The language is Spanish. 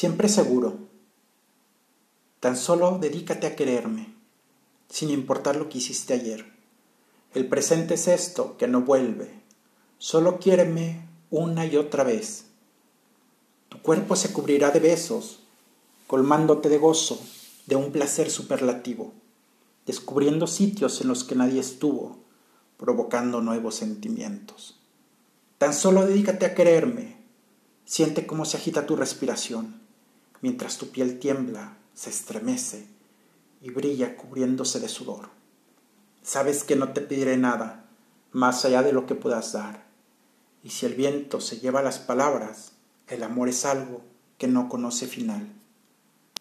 Siempre seguro. Tan solo dedícate a quererme, sin importar lo que hiciste ayer. El presente es esto que no vuelve. Solo quiéreme una y otra vez. Tu cuerpo se cubrirá de besos, colmándote de gozo, de un placer superlativo, descubriendo sitios en los que nadie estuvo, provocando nuevos sentimientos. Tan solo dedícate a quererme. Siente cómo se agita tu respiración, mientras tu piel tiembla, se estremece y brilla cubriéndose de sudor. Sabes que no te pediré nada más allá de lo que puedas dar. Y si el viento se lleva las palabras, el amor es algo que no conoce final.